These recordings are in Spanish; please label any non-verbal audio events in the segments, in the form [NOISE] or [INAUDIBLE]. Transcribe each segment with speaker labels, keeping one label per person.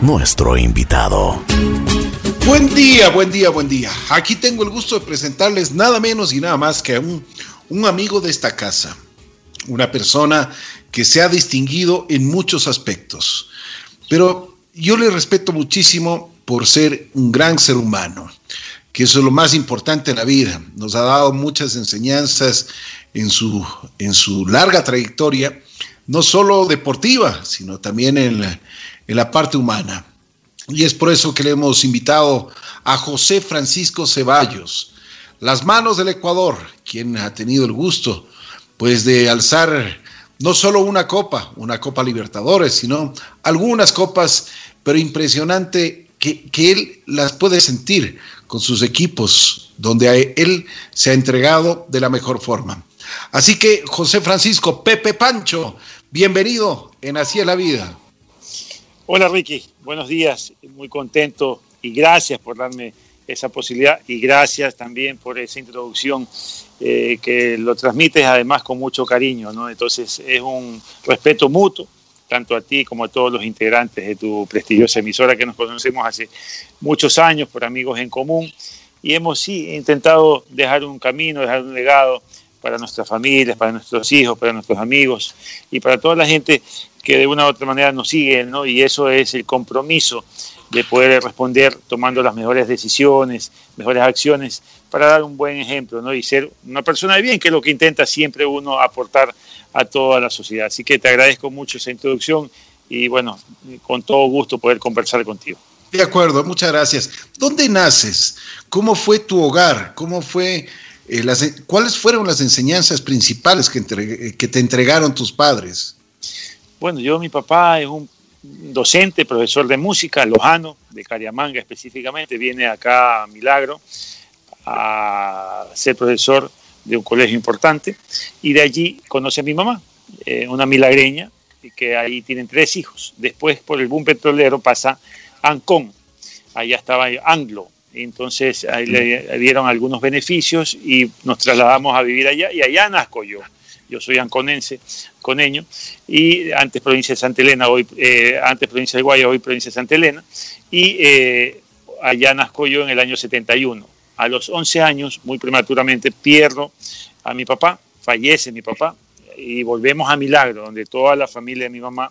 Speaker 1: nuestro invitado.
Speaker 2: Buen día, buen día, buen día. Aquí tengo el gusto de presentarles nada menos y nada más que a un, un amigo de esta casa, una persona que se ha distinguido en muchos aspectos, pero yo le respeto muchísimo por ser un gran ser humano, que eso es lo más importante en la vida. Nos ha dado muchas enseñanzas en su, en su larga trayectoria no solo deportiva, sino también en la, en la parte humana. Y es por eso que le hemos invitado a José Francisco Ceballos, las manos del Ecuador, quien ha tenido el gusto pues de alzar no solo una copa, una Copa Libertadores, sino algunas copas, pero impresionante que, que él las puede sentir con sus equipos, donde él se ha entregado de la mejor forma. Así que José Francisco Pepe Pancho, bienvenido en Así es la Vida.
Speaker 3: Hola Ricky, buenos días, muy contento y gracias por darme esa posibilidad y gracias también por esa introducción eh, que lo transmites además con mucho cariño. Entonces es un respeto mutuo, tanto a ti como a todos los integrantes de tu prestigiosa emisora que nos conocemos hace muchos años por amigos en común y hemos sí intentado dejar un camino, dejar un legado para nuestras familias, para nuestros hijos, para nuestros amigos y para toda la gente que de una u otra manera nos sigue, ¿no? Y eso es el compromiso de poder responder tomando las mejores decisiones, mejores acciones, para dar un buen ejemplo, ¿no? Y ser una persona de bien, que es lo que intenta siempre uno aportar a toda la sociedad. Así que te agradezco mucho esa introducción y bueno, con todo gusto poder conversar contigo.
Speaker 2: De acuerdo, muchas gracias. ¿Dónde naces? ¿Cómo fue tu hogar? ¿Cómo fue eh, ¿Cuáles fueron las enseñanzas principales que, entre, que te entregaron tus padres?
Speaker 3: Bueno, yo, mi papá es un docente, profesor de música, lojano, de Cariamanga específicamente, viene acá a Milagro a ser profesor de un colegio importante y de allí conoce a mi mamá, eh, una milagreña, que ahí tienen tres hijos. Después por el boom petrolero pasa Ancón, allá estaba Anglo, entonces ahí le dieron algunos beneficios y nos trasladamos a vivir allá y allá nazco yo. Yo soy anconense, coneño, y antes provincia de Santa Elena, hoy, eh, antes provincia de Guaya, hoy provincia de Santa Elena, y eh, allá nazco yo en el año 71. A los 11 años, muy prematuramente, pierdo a mi papá, fallece mi papá, y volvemos a Milagro, donde toda la familia de mi mamá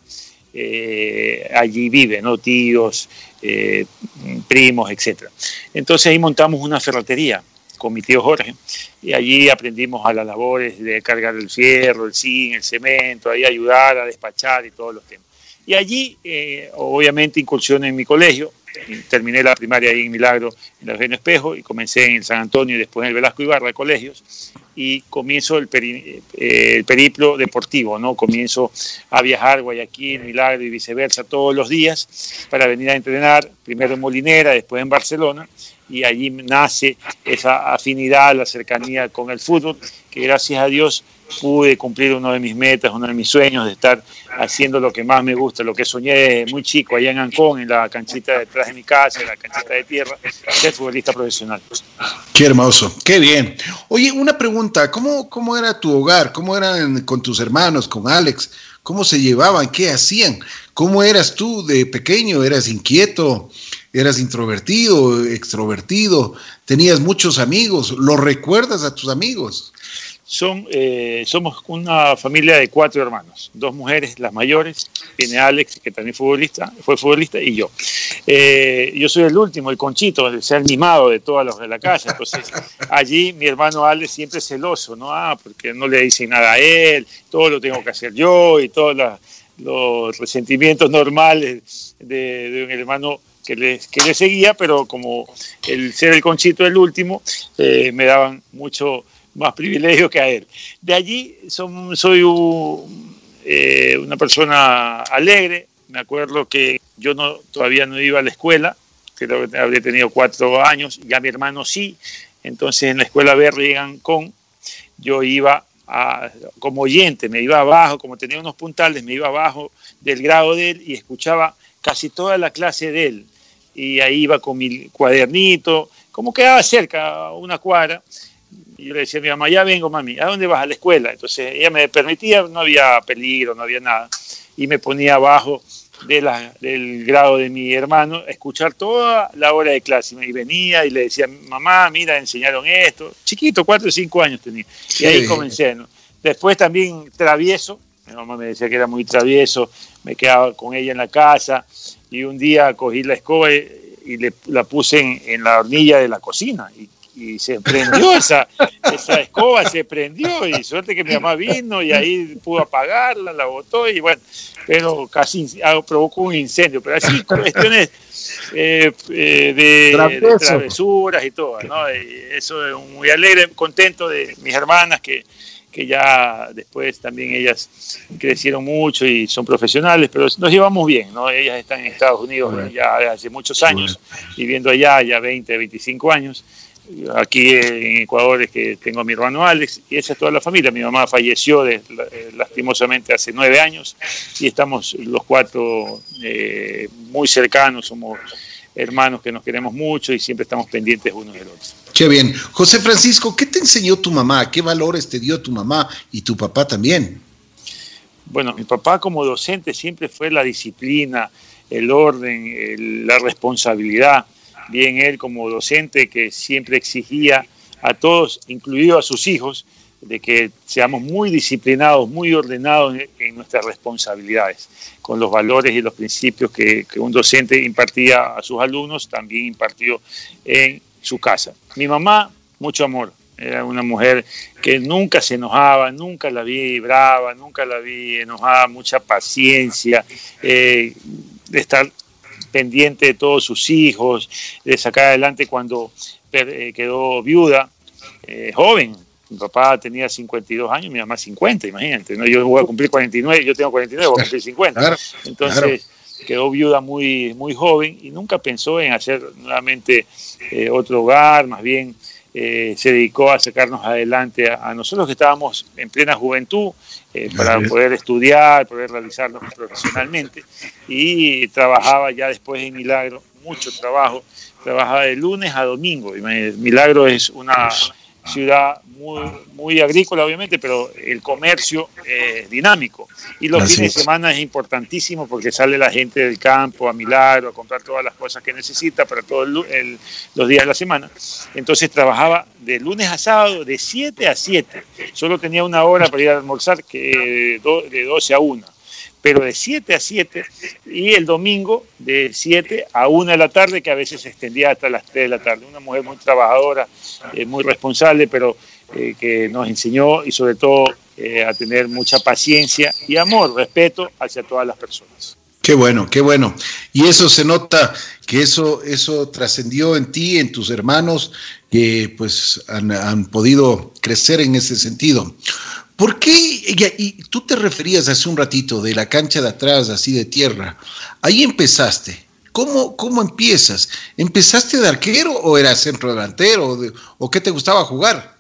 Speaker 3: eh, allí vive, ¿no? tíos, eh, primos, etc. Entonces ahí montamos una ferretería con mi tío Jorge y allí aprendimos a las labores de cargar el fierro, el zinc, el cemento, ahí ayudar a despachar y todos los temas. Y allí, eh, obviamente, incursioné en mi colegio, terminé la primaria ahí en Milagro, en el Reino Espejo, y comencé en el San Antonio y después en el Velasco Ibarra de colegios, y comienzo eh, el, periplo deportivo, ¿no? Comienzo a viajar Guayaquil, Milagro y viceversa todos los días para venir a entrenar, primero en Molinera, después en Barcelona, y allí nace esa afinidad, la cercanía con el fútbol, que gracias a Dios pude cumplir uno de mis metas, uno de mis sueños de estar haciendo lo que más me gusta, lo que soñé muy chico allá en Ancón, en la canchita detrás de mi casa, en la canchita de tierra, ser futbolista profesional.
Speaker 2: Qué hermoso, qué bien. Oye, una pregunta, ¿cómo, cómo era tu hogar? ¿Cómo eran con tus hermanos, con Alex? ¿Cómo se llevaban? ¿Qué hacían? ¿Cómo eras tú de pequeño? ¿Eras inquieto? ¿Eras introvertido, extrovertido? ¿Tenías muchos amigos? ¿Lo recuerdas a tus amigos?
Speaker 3: Son, eh, somos una familia de cuatro hermanos, dos mujeres, las mayores, tiene Alex, que también futbolista, fue futbolista, y yo. Eh, yo soy el último, el conchito, el ser mimado de todos los de la casa, entonces allí mi hermano Alex siempre es celoso, ¿no? Ah, porque no le dicen nada a él, todo lo tengo que hacer yo, y todos los resentimientos normales de, un hermano que le, que le, seguía, pero como el ser el conchito el último, eh, me daban mucho más privilegio que a él. De allí son, soy un, eh, una persona alegre, me acuerdo que yo no, todavía no iba a la escuela, creo que habría tenido cuatro años, ya mi hermano sí, entonces en la escuela Berrigan con yo iba a, como oyente, me iba abajo, como tenía unos puntales, me iba abajo del grado de él y escuchaba casi toda la clase de él. Y ahí iba con mi cuadernito, como quedaba cerca, una cuadra, y yo le decía a mi mamá, ya vengo mami, ¿a dónde vas? A la escuela. Entonces ella me permitía, no había peligro, no había nada, y me ponía abajo de la, del grado de mi hermano a escuchar toda la hora de clase. Y venía y le decía, mamá, mira, enseñaron esto. Chiquito, cuatro o cinco años tenía. Y ahí comencé. Después también travieso. Mi mamá me decía que era muy travieso. Me quedaba con ella en la casa. Y un día cogí la escoba y, le, la puse en, en, la hornilla de la cocina. Y y se prendió [LAUGHS] esa, esa escoba, se prendió y suerte que mi mamá vino y ahí pudo apagarla, la botó y bueno, pero casi provocó un incendio, pero así cuestiones eh, eh, de, travesuras y todo, ¿no? eso es muy alegre, contento de mis hermanas que, que ya después también ellas crecieron mucho y son profesionales, pero nos llevamos bien, ¿no? Ellas están en Estados Unidos ya hace muchos años, viviendo allá ya 20, 25 años, Aquí en Ecuador es que tengo a mi hermano Alex y esa es toda la familia. Mi mamá falleció de, eh, lastimosamente hace nueve años y estamos los cuatro eh, muy cercanos, somos hermanos que nos queremos mucho y siempre estamos pendientes unos del otro.
Speaker 2: Qué bien. José Francisco, ¿qué te enseñó tu mamá? ¿Qué valores te dio tu mamá y tu papá también?
Speaker 3: Bueno, mi papá como docente siempre fue la disciplina, el orden, la responsabilidad bien él como docente que siempre exigía a todos, incluido a sus hijos, de que seamos muy disciplinados, muy ordenados en, nuestras responsabilidades, con los valores y los principios que, un docente impartía a sus alumnos, también impartió en su casa. Mi mamá, mucho amor, era una mujer que nunca se enojaba, nunca la vi brava, nunca la vi enojada, mucha paciencia, eh, de estar pendiente de todos sus hijos, de sacar adelante cuando eh, quedó viuda, eh, joven. Mi papá tenía 52 años, mi mamá 50, imagínate. ¿no? Yo voy a cumplir 49, yo tengo 49, voy a cumplir 50. Entonces quedó viuda muy, muy joven y nunca pensó en hacer nuevamente eh, otro hogar, más bien eh, se dedicó a sacarnos adelante a, nosotros que estábamos en plena juventud eh, para poder estudiar, poder realizarnos profesionalmente. Y trabajaba ya después en Milagro, mucho trabajo, trabajaba de lunes a domingo. Milagro es una ciudad muy, muy agrícola, obviamente, pero el comercio es dinámico. Y los fines de semana es importantísimo porque sale la gente del campo a Milagro a comprar todas las cosas que necesita para todos los días de la semana. Entonces trabajaba de lunes a sábado de 7 a 7. Solo tenía una hora para ir a almorzar que de 12 a 1 pero de 7 a 7 y el domingo de 7 a 1 de la tarde, que a veces se extendía hasta las 3 de la tarde. Una mujer muy trabajadora, eh, muy responsable, pero eh, que nos enseñó y sobre todo eh, a tener mucha paciencia y amor, respeto hacia todas las personas.
Speaker 2: Qué bueno, qué bueno. Y eso se nota que eso, eso trascendió en ti, en tus hermanos, que pues han, han podido crecer en ese sentido. ¿Por qué? Y, tú te referías hace un ratito de la cancha de atrás, así de tierra. Ahí empezaste. ¿Cómo, cómo empiezas? ¿Empezaste de arquero o eras centro delantero? ¿O qué te gustaba jugar?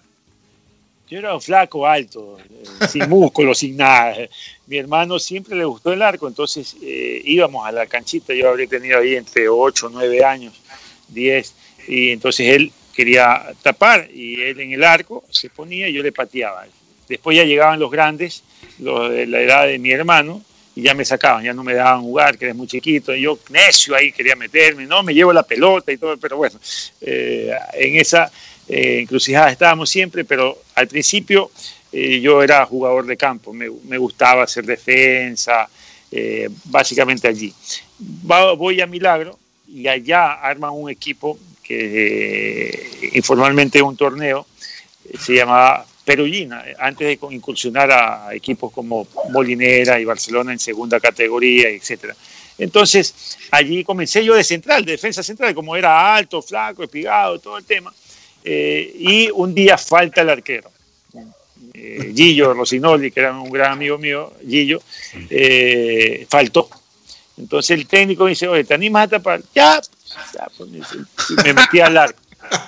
Speaker 3: Yo era un flaco, alto, eh, sin músculos, [LAUGHS] sin nada. Mi hermano siempre le gustó el arco, entonces eh, íbamos a la canchita. Yo habría tenido ahí entre 8, 9 años, 10, y entonces él quería tapar y él en el arco se ponía y yo le pateaba. Después ya llegaban los grandes, los de la edad de mi hermano, y ya me sacaban, ya no me daban jugar, que eres muy chiquito, yo necio ahí quería meterme, no, me llevo la pelota y todo, pero bueno, eh, en esa eh, encrucijada estábamos siempre, pero al principio eh, yo era jugador de campo, me, me gustaba hacer defensa, básicamente allí. voy a Milagro y allá arman un equipo que informalmente un torneo, se llamaba Perullina, antes de incursionar a equipos como Molinera y Barcelona en segunda categoría, etcétera. Entonces, allí comencé yo de central, de defensa central, como era alto, flaco, espigado, todo el tema. Eh, y un día falta el arquero. Eh, Gillo Rosinoli, que era un gran amigo mío, Gillo, eh, faltó. Entonces el técnico me dice, oye, ¿te animas a tapar? Ya, ya pues, me metí al arco.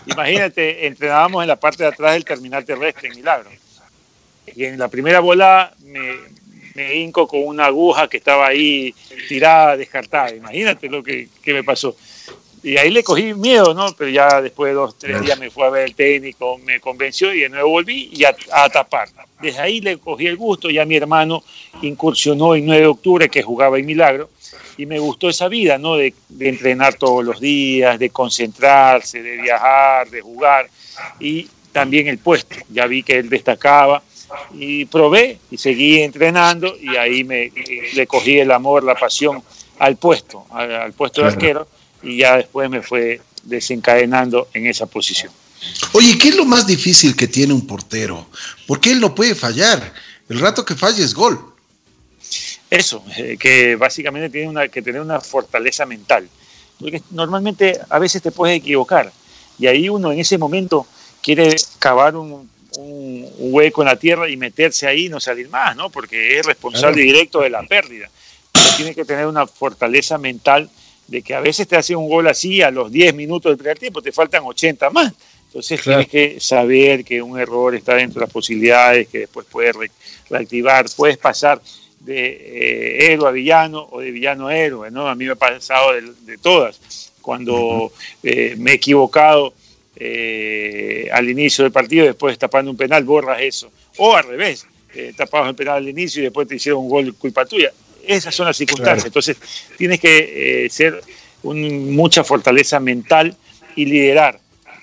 Speaker 3: Imagínate, entrenábamos en la parte de atrás del terminal terrestre en Milagro. Y en la primera bola me, me hinco con una aguja que estaba ahí tirada, descartada. Imagínate lo que, me pasó. y ahí le cogí miedo, ¿no? Pero ya después de dos, tres días me fue a ver el técnico, me convenció y de nuevo volví y a, a tapar. Desde ahí le cogí el gusto, ya mi hermano incursionó en 9 de octubre que jugaba en Milagro y me gustó esa vida, ¿no? De, de, entrenar todos los días, de concentrarse, de viajar, de jugar y también el puesto. Ya vi que él destacaba y probé y seguí entrenando y ahí me le cogí el amor, la pasión al puesto, al, al puesto claro. de arquero y ya después me fue desencadenando en esa posición.
Speaker 2: Oye, ¿qué es lo más difícil que tiene un portero? Porque él no puede fallar. El rato que falle es gol.
Speaker 3: Eso, eh, que básicamente tiene una, que tener una fortaleza mental. Porque normalmente a veces te puedes equivocar y ahí uno en ese momento quiere cavar un, hueco en la tierra y meterse ahí y no salir más, ¿no? Porque es responsable claro. directo de la pérdida. Pero tiene que tener una fortaleza mental de que a veces te hace un gol así a los 10 minutos del primer tiempo, te faltan 80 más. Entonces claro. tienes que saber que un error está dentro de las posibilidades, que después puedes re reactivar, puedes pasar de eh, héroe a villano o de villano a héroe, ¿no? A mí me ha pasado de, de todas. Cuando eh, me he equivocado eh, al inicio del partido, después tapando un penal, borras eso. O al revés, eh, tapabas el penal al inicio y después te hicieron un gol culpa tuya. Esas son las circunstancias. Claro. Entonces, tienes que eh, ser un, mucha fortaleza mental y liderar.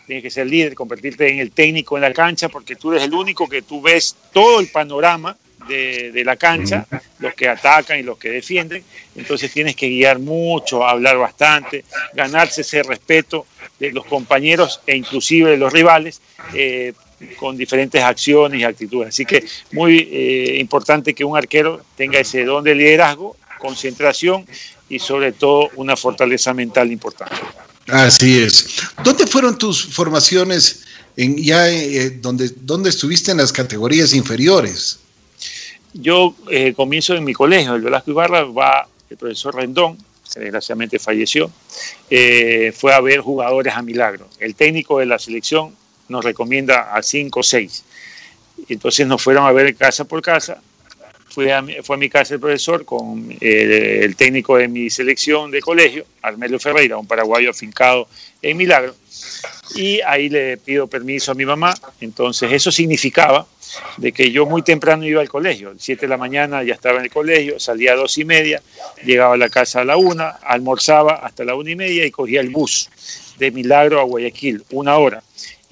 Speaker 3: Tienes que ser líder, convertirte en el técnico en la cancha, porque tú eres el único que tú ves todo el panorama de, de, la cancha, los que atacan y los que defienden. Entonces tienes que guiar mucho, hablar bastante, ganarse ese respeto de los compañeros e inclusive de los rivales. Eh, con diferentes acciones y actitudes. Así que muy eh, importante que un arquero tenga ese don de liderazgo, concentración y sobre todo una fortaleza mental importante.
Speaker 2: Así es. ¿Dónde fueron tus formaciones en ya eh, donde, donde estuviste en las categorías inferiores?
Speaker 3: Yo eh, comienzo en mi colegio, el Velasco Ibarra, va el profesor Rendón, que desgraciadamente falleció, eh, fue a ver jugadores a Milagro. El técnico de la selección nos recomienda a 5 o 6. Entonces nos fueron a ver casa por casa. Fue a, fue a mi casa el profesor con eh, el técnico de mi selección de colegio, Armelio Ferreira, un paraguayo afincado en Milagro. Y ahí le pido permiso a mi mamá. Entonces eso significaba de que yo muy temprano iba al colegio. A 7 de la mañana ya estaba en el colegio, salía a dos y media, llegaba a la casa a la una, almorzaba hasta la una y media y cogía el bus de Milagro a Guayaquil, una hora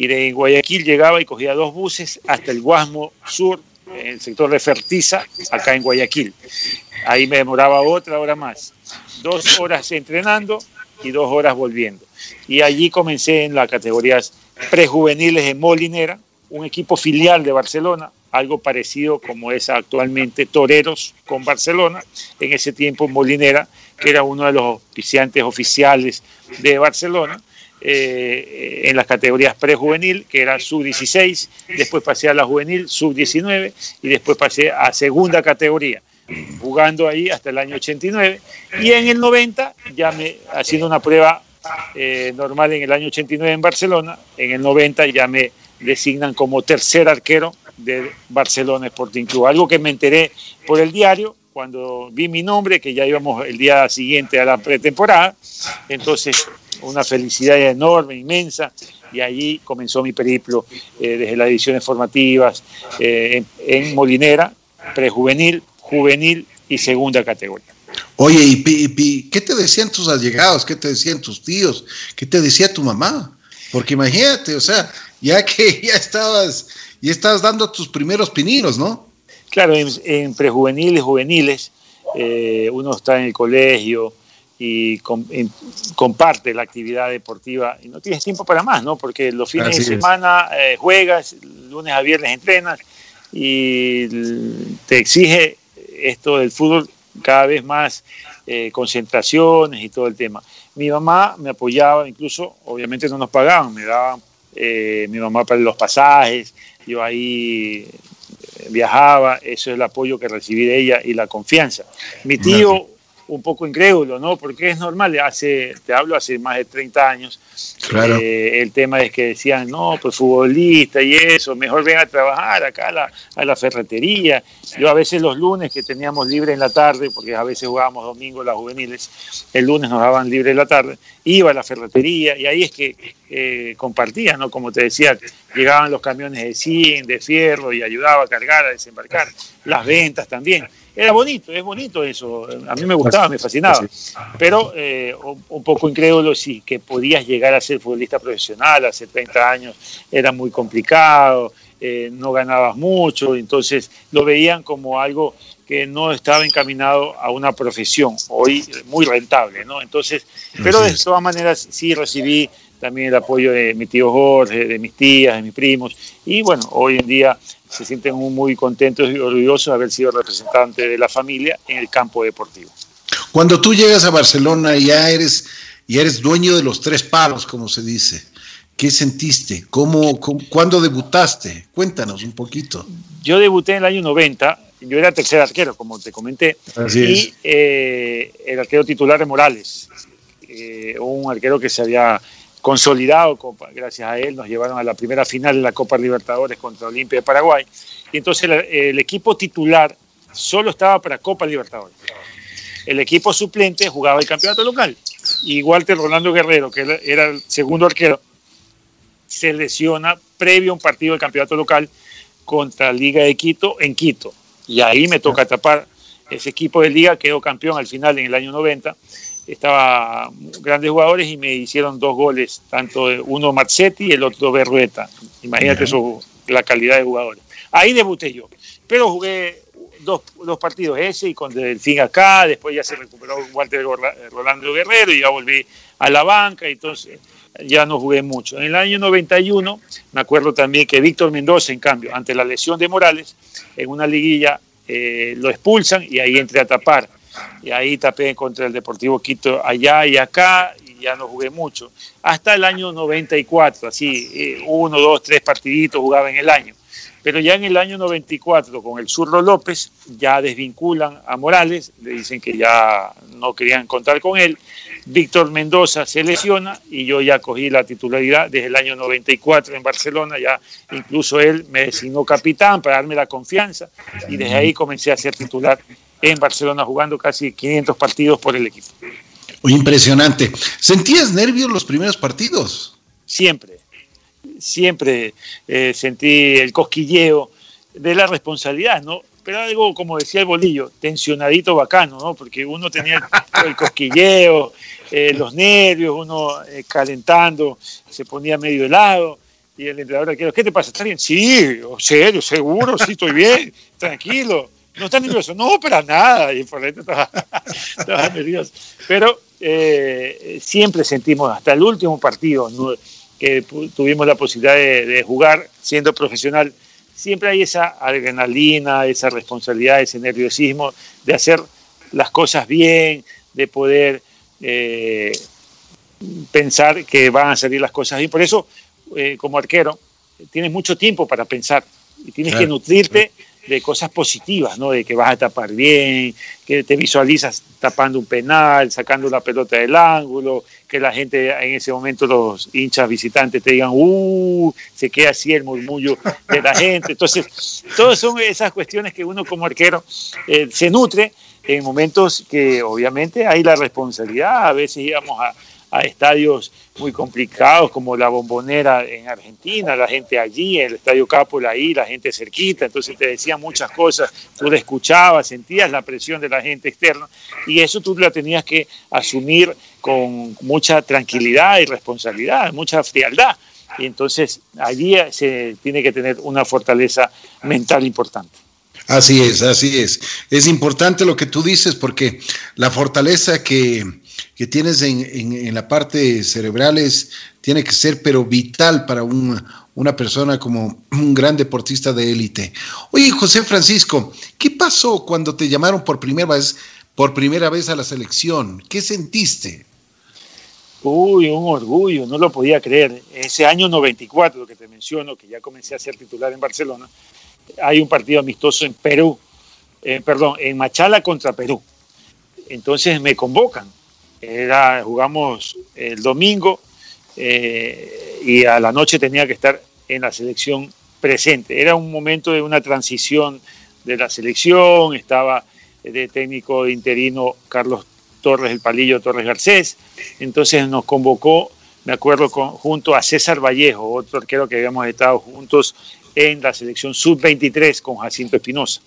Speaker 3: y de Guayaquil llegaba y cogía dos buses hasta el Guasmo Sur, en el sector de Fertiza, acá en Guayaquil. Ahí me demoraba otra hora más. Dos horas entrenando y dos horas volviendo. Y allí comencé en las categorías prejuveniles en Molinera, un equipo filial de Barcelona, algo parecido como es actualmente Toreros con Barcelona, en ese tiempo Molinera, que era uno de los auspiciantes oficiales de Barcelona, eh, en las categorías prejuvenil, que era sub-16, después pasé a la juvenil, sub-19, y después pasé a segunda categoría, jugando ahí hasta el año 89, y en el 90, ya me, haciendo una prueba eh, normal en el año 89 en Barcelona, en el 90 ya me designan como tercer arquero de Barcelona Sporting Club, algo que me enteré por el diario, cuando vi mi nombre, que ya íbamos el día siguiente a la pretemporada, entonces una felicidad enorme, inmensa, y allí comenzó mi periplo eh, desde las ediciones formativas eh, en, en, Molinera, prejuvenil, juvenil y segunda categoría.
Speaker 2: Oye, ¿y, y, qué te decían tus allegados? ¿Qué te decían tus tíos? ¿Qué te decía tu mamá? Porque imagínate, o sea, ya que [LAUGHS] ya estabas, ya estabas dando tus primeros pininos, ¿no?
Speaker 3: Claro, en, en prejuveniles, juveniles, eh, uno está en el colegio, y com, comparte la actividad deportiva y no tienes tiempo para más, ¿no? Porque los fines Así de semana eh, juegas, lunes a viernes entrenas y te exige esto del fútbol cada vez más eh, concentraciones y todo el tema. Mi mamá me apoyaba, incluso obviamente no nos pagaban, me daban eh, mi mamá para los pasajes, yo ahí viajaba, eso es el apoyo que recibí de ella y la confianza. Mi tío un poco incrédulo, ¿no? Porque es normal, hace, te hablo hace más de 30 años, claro. Eh, el tema es que decían, no, pues futbolista y eso, mejor ven a trabajar acá a la, a la, ferretería. Yo a veces los lunes que teníamos libre en la tarde, porque a veces jugábamos domingo las juveniles, el lunes nos daban libre en la tarde, iba a la ferretería y ahí es que eh, compartía, ¿no? Como te decía, llegaban los camiones de zinc, de fierro y ayudaba a cargar, a desembarcar, las ventas también era bonito, es bonito eso. A mí me gustaba, me fascinaba. Pero eh, un poco incrédulo, sí, que podías llegar a ser futbolista profesional hace 30 años, era muy complicado, eh, no ganabas mucho, entonces lo veían como algo que no estaba encaminado a una profesión, hoy muy rentable, ¿no? Entonces, pero de todas maneras sí recibí también el apoyo de mi tío Jorge, de mis tías, de mis primos, y bueno, hoy en día se sienten muy contentos y orgullosos de haber sido representante de la familia en el campo deportivo.
Speaker 2: Cuando tú llegas a Barcelona y ya eres, ya eres dueño de los tres palos, como se dice, ¿qué sentiste? ¿Cómo, cuándo debutaste? Cuéntanos un poquito.
Speaker 3: Yo debuté en el año 90, yo era tercer arquero, como te comenté, y eh, el arquero titular de Morales, eh, un arquero que se había consolidado, gracias a él nos llevaron a la primera final de la Copa Libertadores contra Olimpia de Paraguay. Y entonces el, equipo titular solo estaba para Copa Libertadores. El equipo suplente jugaba el campeonato local. Y Walter Rolando Guerrero, que era el segundo arquero, se lesiona previo a un partido del campeonato local contra Liga de Quito en Quito. Y ahí me toca tapar. Ese equipo de Liga quedó campeón al final en el año 90 estaba grandes jugadores y me hicieron dos goles, tanto uno Marzetti y el otro Berrueta. Imagínate eso, la calidad de jugadores. Ahí debuté yo, pero jugué dos, dos partidos ese y con fin acá, después ya se recuperó Walter Rolando Guerrero y ya volví a la banca, entonces ya no jugué mucho. En el año 91 me acuerdo también que Víctor Mendoza, en cambio, ante la lesión de Morales, en una liguilla eh, lo expulsan y ahí entré a tapar y ahí tapé contra el Deportivo Quito allá y acá y ya no jugué mucho. Hasta el año 94, así, eh, uno, dos, tres partiditos jugaba en el año. Pero ya en el año 94, con el Zurro López, ya desvinculan a Morales, le dicen que ya no querían contar con él. Víctor Mendoza se lesiona y yo ya cogí la titularidad desde el año 94 en Barcelona, ya incluso él me designó capitán para darme la confianza y desde ahí comencé a ser titular en Barcelona jugando casi 500 partidos por el equipo.
Speaker 2: Impresionante. ¿Sentías nervios los primeros partidos?
Speaker 3: Siempre, siempre eh, sentí el cosquilleo de la responsabilidad, ¿no? Pero algo, como decía el bolillo, tensionadito bacano, ¿no? Porque uno tenía el cosquilleo, eh, los nervios, uno eh, calentando, se ponía medio helado. Y el entrenador, ¿qué te pasa? ¿Estás bien? Sí, serio, seguro, sí, estoy bien, tranquilo no está nervioso, no, para nada, y por dentro estaba, [LAUGHS] nervioso. Pero eh, siempre sentimos, hasta el último partido que tuvimos la posibilidad de, jugar siendo profesional, siempre hay esa adrenalina, esa responsabilidad, ese nerviosismo de hacer las cosas bien, de poder eh, pensar que van a salir las cosas bien. Por eso, eh, como arquero, tienes mucho tiempo para pensar y tienes que nutrirte de cosas positivas, ¿no? De que vas a tapar bien, que te visualizas tapando un penal, sacando la pelota del ángulo, que la gente en ese momento, los hinchas visitantes te digan, ¡uh! Se queda así el murmullo de la gente. Entonces, todas son esas cuestiones que uno como arquero eh, se nutre en momentos que obviamente hay la responsabilidad, a veces íbamos a a estadios muy complicados como la Bombonera en Argentina, la gente allí, el Estadio Cápola ahí, la gente cerquita, entonces te decían muchas cosas, tú la escuchabas, sentías la presión de la gente externa y eso tú la tenías que asumir con mucha tranquilidad y responsabilidad, mucha frialdad. Y entonces allí se tiene que tener una fortaleza mental importante.
Speaker 2: Así es, así es. Es importante lo que tú dices porque la fortaleza que, que tienes en, en, la parte cerebral es, tiene que ser pero vital para una persona como un gran deportista de élite. Oye, José Francisco, ¿qué pasó cuando te llamaron por primera vez, por primera vez a la selección? ¿Qué sentiste?
Speaker 3: Uy, un orgullo, no lo podía creer. Ese año 94, lo que te menciono, que ya comencé a ser titular en Barcelona, hay un partido amistoso en Perú, eh, perdón, en Machala contra Perú entonces me convocan. Era, jugamos el domingo eh, y a la noche tenía que estar en la selección presente. Era un momento de una transición de la selección, estaba de técnico interino Carlos Torres, el Palillo Torres Garcés, entonces nos convocó, me acuerdo, junto a César Vallejo, otro arquero que habíamos estado juntos en la selección sub-23 con Jacinto Espinosa.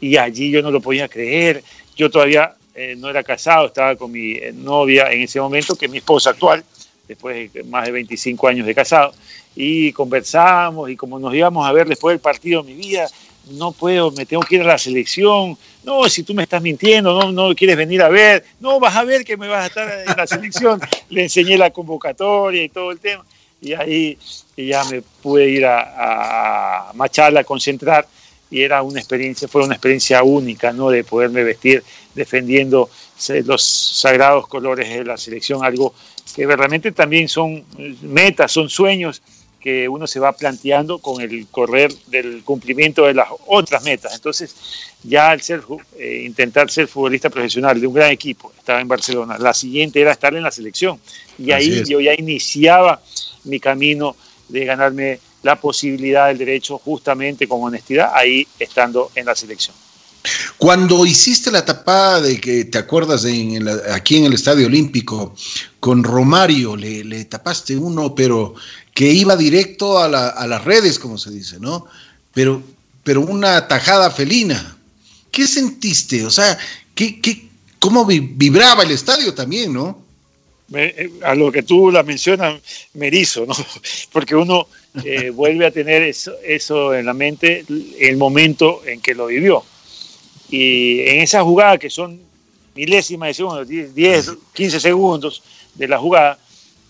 Speaker 3: Y allí yo no lo podía creer, yo todavía eh, no era casado, estaba con mi eh, novia en ese momento, que es mi esposa actual, después de más de 25 años de casado, y conversamos y como nos íbamos a ver después del partido, mi vida, no puedo, me tengo que ir a la selección, no, si tú me estás mintiendo, no, no quieres venir a ver, no, vas a ver que me vas a estar en la selección, [LAUGHS] le enseñé la convocatoria y todo el tema, y ahí ya me pude ir a, a Machala a concentrar, y era una experiencia, fue una experiencia única, ¿no? De poderme vestir defendiendo los sagrados colores de la selección, algo que realmente también son metas, son sueños que uno se va planteando con el correr del cumplimiento de las otras metas. Entonces, ya al ser, eh, intentar ser futbolista profesional de un gran equipo, estaba en Barcelona, la siguiente era estar en la selección. Y ahí yo ya iniciaba mi camino de ganarme la posibilidad del derecho justamente con honestidad, ahí estando en la selección.
Speaker 2: Cuando hiciste la tapada de que te acuerdas de aquí en el Estadio Olímpico con Romario, le, tapaste uno, pero que iba directo a, las redes, como se dice, ¿no? Pero, pero una tajada felina. ¿Qué sentiste? O sea, ¿qué, qué, ¿cómo vibraba el estadio también, no?
Speaker 3: Eh, a lo que tú la mencionas, me erizo, ¿no? [LAUGHS] Porque uno eh, vuelve a tener eso, eso en la mente el momento en que lo vivió. Y en esa jugada, que son milésimas de segundos, 10, 15 segundos de la jugada,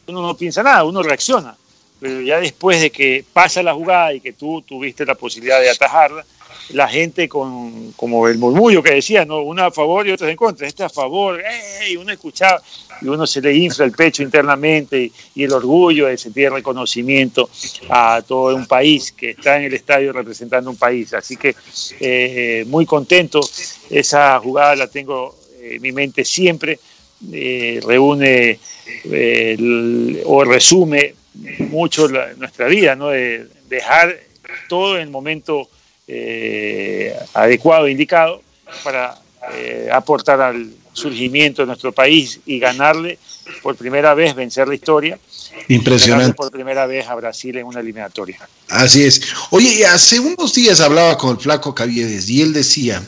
Speaker 3: uno no piensa nada, uno reacciona. Pero ya después de que pasa la jugada y que tú tuviste la posibilidad de atajarla, la gente con como el murmullo que decía, ¿no? una a favor y otra en contra, este a favor, y uno escuchaba y uno se le infla el pecho internamente y, el orgullo de sentir reconocimiento a todo un país que está en el estadio representando un país. Así que eh, muy contento, esa jugada la tengo en mi mente siempre, eh, reúne eh, o resume mucho nuestra vida, ¿no? de dejar todo en el momento eh, adecuado, indicado, para eh, aportar al surgimiento de nuestro país y ganarle por primera vez, vencer la historia.
Speaker 2: Impresionante.
Speaker 3: Por primera vez a Brasil en una eliminatoria.
Speaker 2: Así es. Oye, hace unos días hablaba con el flaco Caviedes y él decía,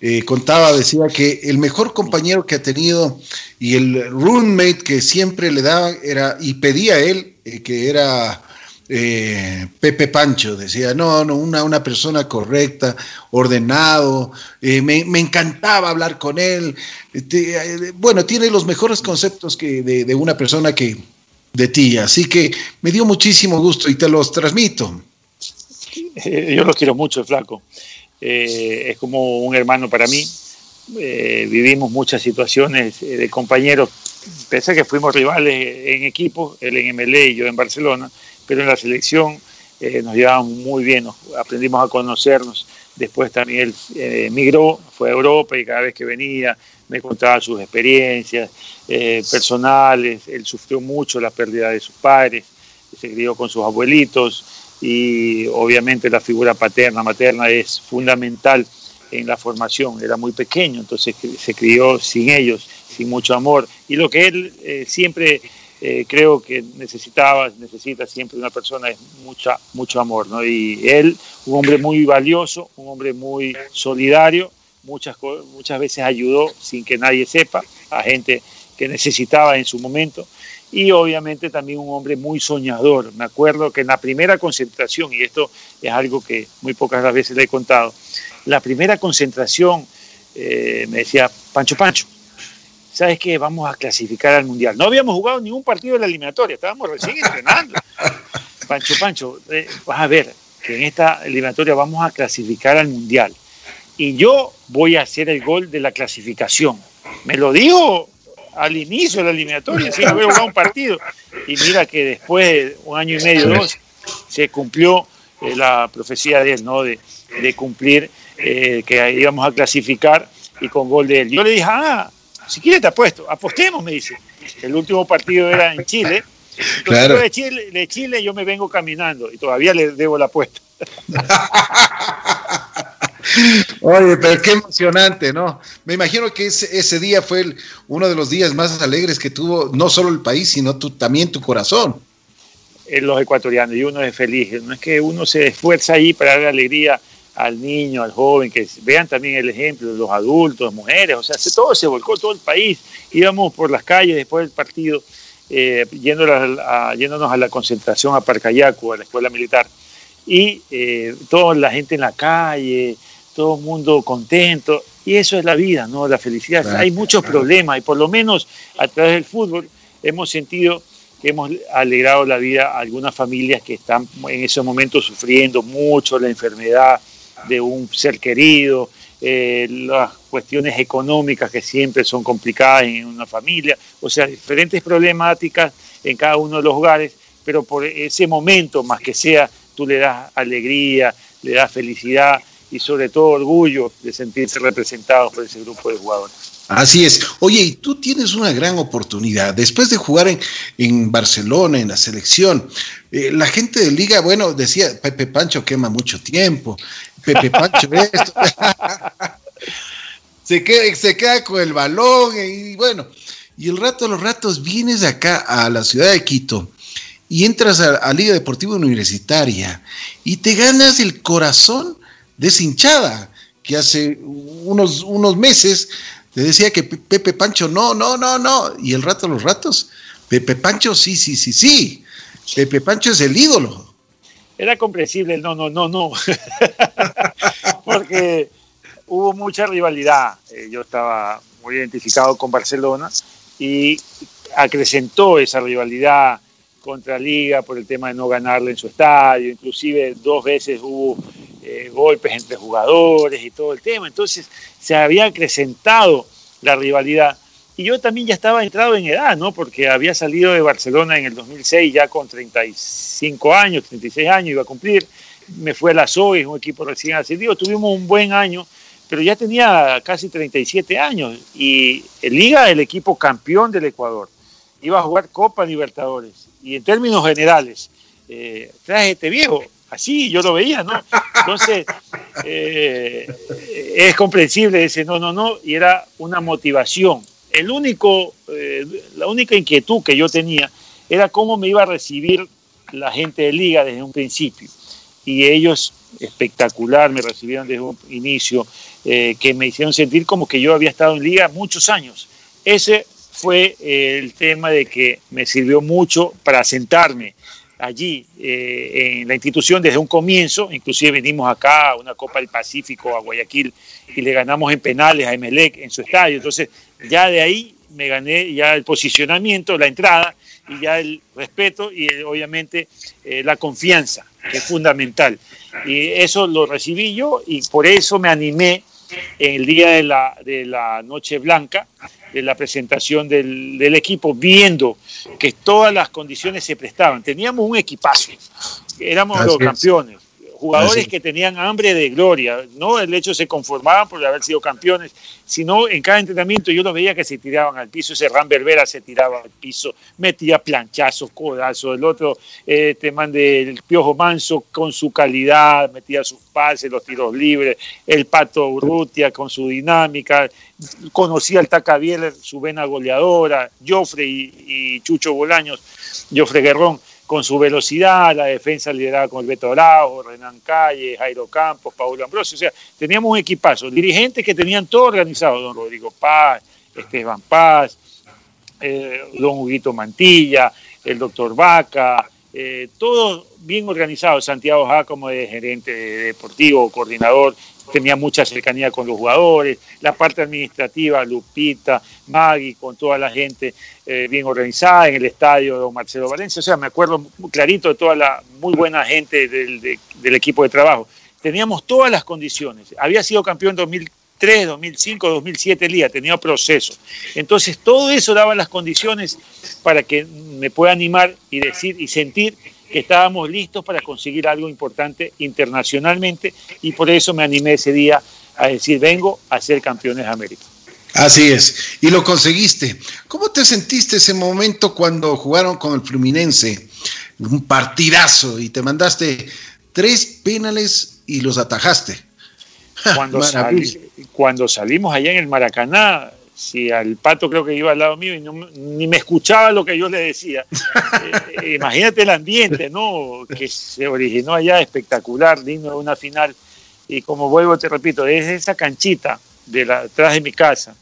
Speaker 2: eh, contaba, decía que el mejor compañero que ha tenido y el roommate que siempre le daba era, y pedía a él, que era eh, Pepe Pancho, decía, no, no, una, una persona correcta, ordenado, eh, me, encantaba hablar con él. Este, eh, bueno, tiene los mejores conceptos que de, una persona que de ti, así que me dio muchísimo gusto y te los transmito. [LAUGHS]
Speaker 3: Yo lo quiero mucho, flaco. es como un hermano para mí. vivimos muchas situaciones de compañeros, pese a que fuimos rivales en equipo, él en MLE y yo en Barcelona pero en la selección eh, nos llevamos muy bien, aprendimos a conocernos. Después también él eh, migró, fue a Europa y cada vez que venía me contaba sus experiencias eh, personales. Él sufrió mucho la pérdida de sus padres, se crió con sus abuelitos y obviamente la figura paterna, materna es fundamental en la formación. Era muy pequeño, entonces se crió sin ellos, sin mucho amor. Y lo que él siempre eh, creo que necesitaba, necesita siempre una persona es mucha, mucho amor, ¿no? Y él, un hombre muy valioso, un hombre muy solidario, muchas, muchas veces ayudó sin que nadie sepa a gente que necesitaba en su momento y obviamente también un hombre muy soñador. Me acuerdo que en la primera concentración, y esto es algo que muy pocas veces le he contado, la primera concentración eh, me decía, Pancho Pancho, ¿sabes qué? Vamos a clasificar al Mundial. No habíamos jugado ningún partido de la eliminatoria, estábamos recién entrenando. [LAUGHS] Pancho, Pancho, eh, vas a ver que en esta eliminatoria vamos a clasificar al Mundial. Y yo voy a hacer el gol de la clasificación. Me lo dijo al inicio de la eliminatoria, sin haber jugado un partido. Y mira que después de un año y medio, dos, se cumplió eh, la profecía de él, ¿no? De, cumplir eh, que íbamos a clasificar y con gol de él. Yo le dije, ah, si quieres te apuesto, apostemos, me dice. El último partido era en Chile.
Speaker 2: Claro.
Speaker 3: De Chile, de Chile yo me vengo caminando y todavía le debo la apuesta. [LAUGHS]
Speaker 2: Oye, pero qué emocionante, ¿no? Me imagino que ese, ese día fue el, uno de los días más alegres que tuvo no solo el país, sino también tu corazón.
Speaker 3: En los ecuatorianos, y uno es feliz. No es que uno se esfuerza ahí para dar alegría al niño, al joven, que vean también el ejemplo de los adultos, mujeres, o sea, todo se volcó, todo el país. Íbamos por las calles después del partido, eh, yéndonos, a, yéndonos a la concentración a Parcayacu, a la escuela militar, y eh, toda la gente en la calle, todo el mundo contento, y eso es la vida, ¿no? La felicidad. Claro, Hay muchos claro. problemas, y por lo menos a través del fútbol hemos sentido que hemos alegrado la vida a algunas familias que están en esos momentos sufriendo mucho la enfermedad, de un ser querido, eh, las cuestiones económicas que siempre son complicadas en una familia, o sea, diferentes problemáticas en cada uno de los hogares, pero por ese momento, más que sea, tú le das alegría, le das felicidad y sobre todo orgullo de sentirse representado por ese grupo de jugadores.
Speaker 2: Así es. Oye, y tú tienes una gran oportunidad. Después de jugar en, en Barcelona, en la selección, eh, la gente de Liga, bueno, decía, Pepe Pancho quema mucho tiempo, Pepe Pancho [LAUGHS] esto. [LAUGHS] se, queda, se queda con el balón y bueno, y el rato de los ratos vienes acá a la ciudad de Quito y entras a, a Liga Deportiva Universitaria y te ganas el corazón de esa hinchada que hace unos, unos meses te decía que Pepe Pancho no, no, no, no, y el rato los ratos, Pepe Pancho sí, sí, sí, sí, Pepe Pancho es el ídolo.
Speaker 3: Era comprensible no, no, no, no, [LAUGHS] porque hubo mucha rivalidad, eh, yo estaba muy identificado con Barcelona y acrecentó esa rivalidad contra Liga por el tema de no ganarle en su estadio, inclusive dos veces hubo eh, golpes entre jugadores y todo el tema, entonces se había acrecentado la rivalidad. Y yo también ya estaba entrado en edad, ¿no? Porque había salido de Barcelona en el 2006 ya con 35 años, 36 años iba a cumplir, me fue a la SOE, un equipo recién ascendido, tuvimos un buen año, pero ya tenía casi 37 años. Y en Liga el equipo campeón del Ecuador. Iba a jugar Copa Libertadores. Y en términos generales, eh, traje este viejo, así yo lo veía, ¿no? Entonces, eh, es comprensible ese no, no, no, y era una motivación. El único, eh, la única inquietud que yo tenía era cómo me iba a recibir la gente de Liga desde un principio. Y ellos, espectacular, me recibieron desde un inicio, eh, que me hicieron sentir como que yo había estado en Liga muchos años. Ese fue el tema de que me sirvió mucho para sentarme allí eh, en la institución desde un comienzo, inclusive venimos acá a una Copa del Pacífico a Guayaquil y le ganamos en penales a Emelec en su estadio, entonces ya de ahí me gané ya el posicionamiento, la entrada y ya el respeto y el, obviamente eh, la confianza, que es fundamental. Y eso lo recibí yo y por eso me animé en el día de la, de la Noche Blanca, de la presentación del, del, equipo, viendo que todas las condiciones se prestaban. Teníamos un equipazo, éramos Así los es. Jugadores que tenían hambre de gloria, no el hecho se conformaban por haber sido campeones, sino en cada entrenamiento yo los veía que se tiraban al piso, ese Ram Berbera se tiraba al piso, metía planchazos, codazos, el otro eh, te mande el Piojo Manso con su calidad, metía sus pases, los tiros libres, el Pato Urrutia con su dinámica, conocía al Taca Bieler, su vena goleadora, Joffre y, y Chucho Bolaños, Joffre Guerrón, con su velocidad, la defensa liderada con el Beto Araujo, Renan Calle, Jairo Campos, Paulo Ambrosio, o sea, teníamos un equipazo, dirigentes que tenían todo organizado, don Rodrigo Paz, Esteban Paz, eh, don Huguito Mantilla, el doctor Vaca, eh, todo bien organizado, Santiago Ja como de gerente deportivo, coordinador, tenía mucha cercanía con los jugadores, la parte administrativa, Lupita, Maggie, con toda la gente eh, bien organizada en el estadio don Marcelo Valencia, o sea, me acuerdo clarito de toda la muy buena gente del, de, del equipo de trabajo. Teníamos todas las condiciones. Había sido campeón en 2003, 2005, 2007 Liga, tenía proceso. Entonces, todo eso daba las condiciones para que me pueda animar y decir y sentir que estábamos listos para conseguir algo importante internacionalmente y por eso me animé ese día a decir, vengo a ser campeones de América.
Speaker 2: Así es, y lo conseguiste. ¿Cómo te sentiste ese momento cuando jugaron con el Fluminense? Un partidazo y te mandaste tres penales y los atajaste.
Speaker 3: Cuando, [LAUGHS] cuando salimos allá en el Maracaná, si al pato creo que iba al lado mío y ni me escuchaba lo que yo le decía. [LAUGHS] Eh, imagínate el ambiente, ¿no? Que se originó allá, espectacular, lindo de una final. Y como vuelvo, te repito, es esa canchita de la, atrás de mi casa,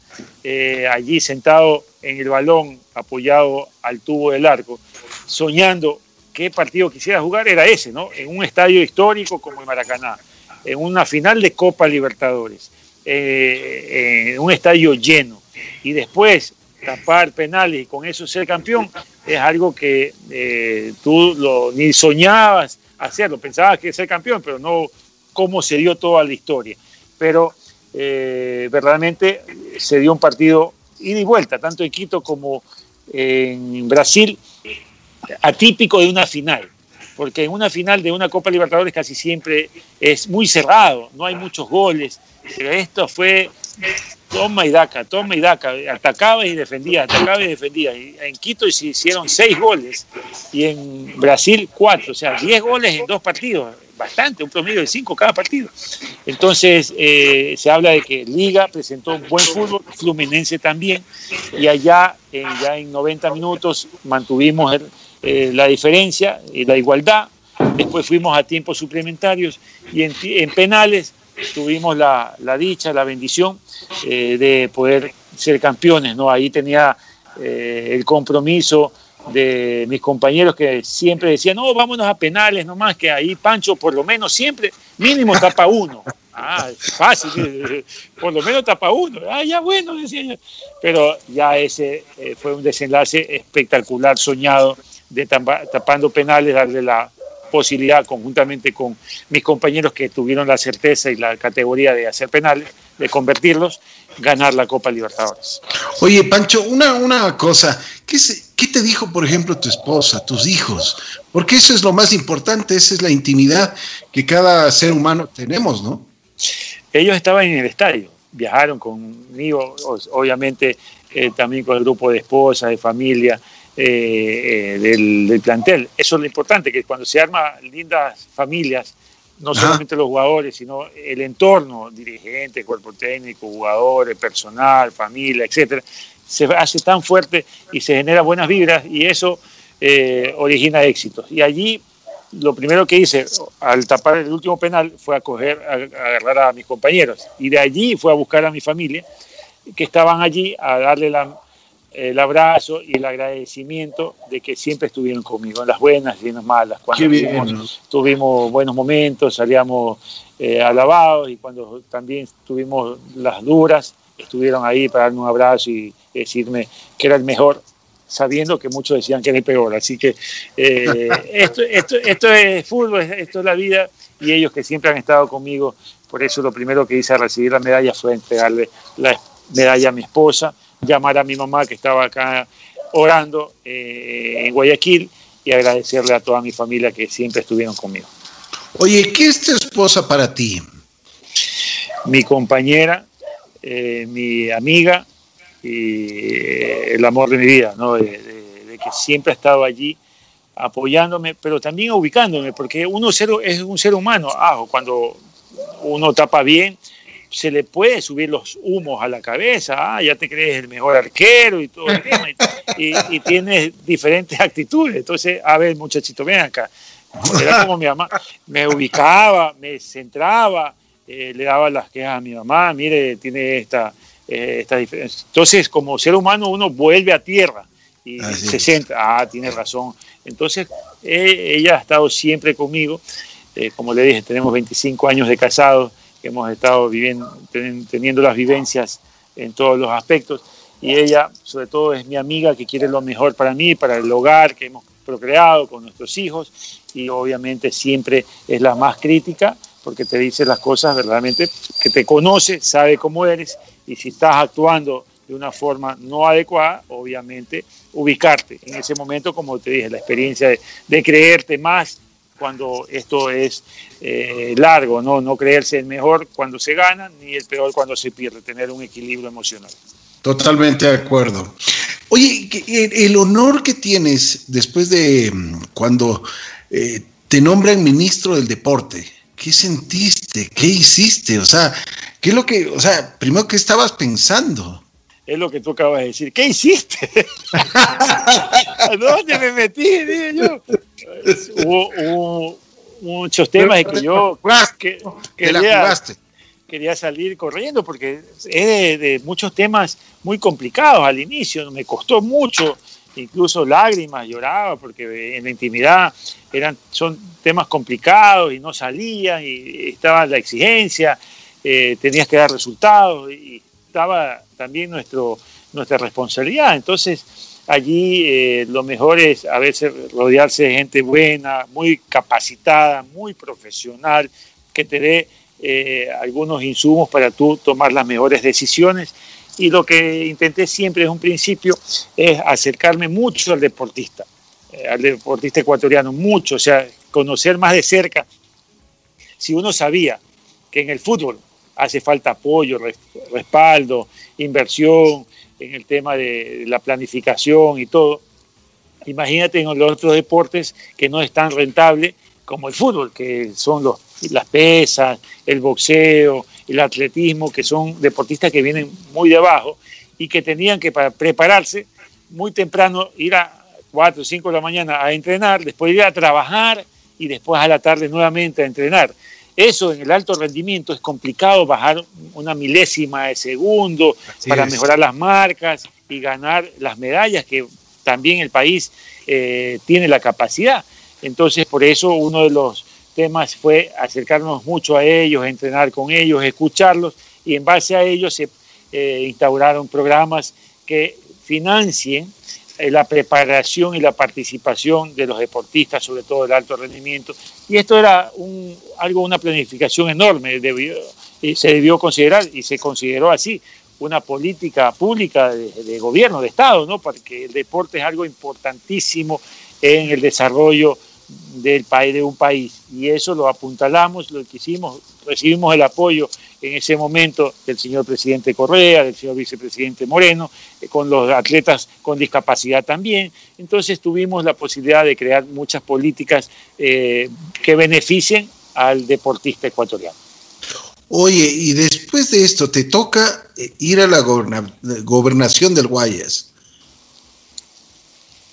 Speaker 3: eh, allí sentado en el balón, apoyado al tubo del arco, soñando qué partido quisiera jugar, era ese, ¿no? En un estadio histórico como el Maracaná, en una final de Copa Libertadores, eh, en un estadio lleno y después tapar penales y con eso ser campeón es algo que eh, tú ni soñabas hacerlo, pensabas que ser campeón, pero no cómo se dio toda la historia. Pero eh, verdaderamente se dio un partido ida y vuelta, tanto en Quito como en Brasil, atípico de una final, porque en una final de una Copa Libertadores casi siempre es muy cerrado, no hay muchos goles, esto fue toma y daca, toma y daca, atacaba y defendía, atacaba y defendía. En Quito se hicieron seis goles y en Brasil cuatro, o sea, diez goles en dos partidos, bastante, un promedio de cinco cada partido. Entonces eh, se habla de que Liga presentó un buen fútbol, Fluminense también, y allá ya en 90 minutos mantuvimos eh, la diferencia y la igualdad. Después fuimos a tiempos suplementarios y en penales tuvimos la, la dicha, la bendición eh, de poder ser campeones, ¿no? Ahí tenía eh, el compromiso de mis compañeros que siempre decían, no, vámonos a penales nomás, que ahí Pancho por lo menos siempre, mínimo tapa uno. [LAUGHS] Ah, fácil, [LAUGHS] por lo menos tapa uno. Ah, ya bueno, decía yo. Pero ya ese eh, fue un desenlace espectacular, soñado, de tapando penales, darle la, posibilidad conjuntamente con mis compañeros que tuvieron la certeza y la categoría de hacer penales, de convertirlos, ganar la Copa Libertadores.
Speaker 2: Oye, Pancho, una, una cosa, ¿qué, ¿qué te dijo, por ejemplo, tu esposa, tus hijos? Porque eso es lo más importante, esa es la intimidad que cada ser humano tenemos, ¿no?
Speaker 3: Ellos estaban en el estadio, viajaron conmigo, obviamente eh, también con el grupo de esposas, de familia, eh, eh, del, plantel. Eso es lo importante, que cuando se arman lindas familias, no solamente los jugadores, sino el entorno, dirigentes, cuerpo técnico, jugadores, personal, familia, etcétera, se hace tan fuerte y se genera buenas vibras y eso eh, origina éxitos. Y allí lo primero que hice al tapar el último penal fue a, a, agarrar a mis compañeros y de allí fue a buscar a mi familia que estaban allí a darle la el abrazo y el agradecimiento de que siempre estuvieron conmigo, en las buenas y en las malas. Cuando tuvimos, buenos momentos, salíamos eh, alabados y cuando también tuvimos las duras, estuvieron ahí para darme un abrazo y decirme que era el mejor, sabiendo que muchos decían que era el peor. Así que eh, esto, esto, esto es fútbol, esto es la vida y ellos que siempre han estado conmigo, por eso lo primero que hice al recibir la medalla fue entregarle la medalla a mi esposa llamar a mi mamá que estaba acá orando eh, en Guayaquil y agradecerle a toda mi familia que siempre estuvieron conmigo.
Speaker 2: Oye, ¿qué es tu esposa para ti?
Speaker 3: Mi compañera, eh, mi amiga y eh, el amor de mi vida, ¿no? de, que siempre ha estado allí apoyándome, pero también ubicándome, porque uno es un ser humano. Ah, cuando uno tapa bien, se le puede subir los humos a la cabeza, ah, ya te crees el mejor arquero y todo el tema, y, tienes diferentes actitudes. Entonces, a ver, muchachito, ven acá. Era como mi mamá, me ubicaba, me centraba, eh, le daba las quejas a mi mamá, mire, tiene esta, eh, esta diferencia. Entonces, como ser humano, uno vuelve a tierra y se centra, ah, tiene razón. Entonces, eh, ella ha estado siempre conmigo. como le dije, tenemos 25 años de casados hemos estado viviendo, teniendo las vivencias en todos los aspectos. Y ella, sobre todo, es mi amiga que quiere lo mejor para mí, para el hogar que hemos procreado con nuestros hijos. Y obviamente siempre es la más crítica porque te dice las cosas verdaderamente que te conoce, sabe cómo eres. Y si estás actuando de una forma no adecuada, obviamente ubicarte en ese momento, como te dije, la experiencia de, de creerte más cuando esto es eh, largo, ¿no? no creerse el mejor cuando se gana ni el peor cuando se pierde, tener un equilibrio emocional.
Speaker 2: Totalmente de acuerdo. Oye, el honor que tienes después de mm, cuando eh, te nombran ministro del deporte, ¿qué sentiste? ¿Qué hiciste? O sea, ¿qué es lo que, o sea, primero, ¿qué estabas pensando?
Speaker 3: Es lo que tú acabas de decir. ¿Qué hiciste? [LAUGHS] [LAUGHS] ¿Dónde me metí? yo. Hubo, muchos temas que yo que, quería, quería salir corriendo porque es de, muchos temas muy complicados al inicio. Me costó mucho incluso lágrimas, lloraba porque en la intimidad eran, son temas complicados y no salían y estaba la exigencia, eh, tenías que dar resultados y estaba también nuestro, nuestra responsabilidad. Entonces, allí eh, lo mejor es a veces rodearse de gente buena, muy capacitada, muy profesional, que te dé eh, algunos insumos para tú tomar las mejores decisiones. Y lo que intenté siempre desde un principio es acercarme mucho al deportista, eh, al deportista ecuatoriano, mucho, o sea, conocer más de cerca. Si uno sabía que en el fútbol hace falta apoyo, respaldo, inversión en el tema de la planificación y todo. Imagínate en los otros deportes que no es tan rentable como el fútbol, que son los, las pesas, el boxeo, el atletismo, que son deportistas que vienen muy de abajo y que tenían que para prepararse muy temprano ir a 4 o 5 de la mañana a entrenar, después ir a trabajar y después a la tarde nuevamente a entrenar. Eso en el alto rendimiento es complicado bajar una milésima de segundo para mejorar las marcas y ganar las medallas que también el país eh, tiene la capacidad. Entonces, por eso uno de los temas fue acercarnos mucho a ellos, entrenar con ellos, escucharlos y en base a ellos se eh, instauraron programas que financien la preparación y la participación de los deportistas, sobre todo el alto rendimiento. Y esto era un, algo, una planificación enorme, se debió considerar, y se consideró así, una política pública de, gobierno, de Estado, ¿no? porque el deporte es algo importantísimo en el desarrollo del país, de un país. Y eso lo apuntalamos, lo que hicimos, recibimos el apoyo en ese momento del señor presidente Correa, del señor vicepresidente Moreno, eh, con los atletas con discapacidad también. Entonces tuvimos la posibilidad de crear muchas políticas eh, que beneficien al deportista ecuatoriano.
Speaker 2: Oye, y después de esto, te toca eh, ir a la gobernación del Guayas.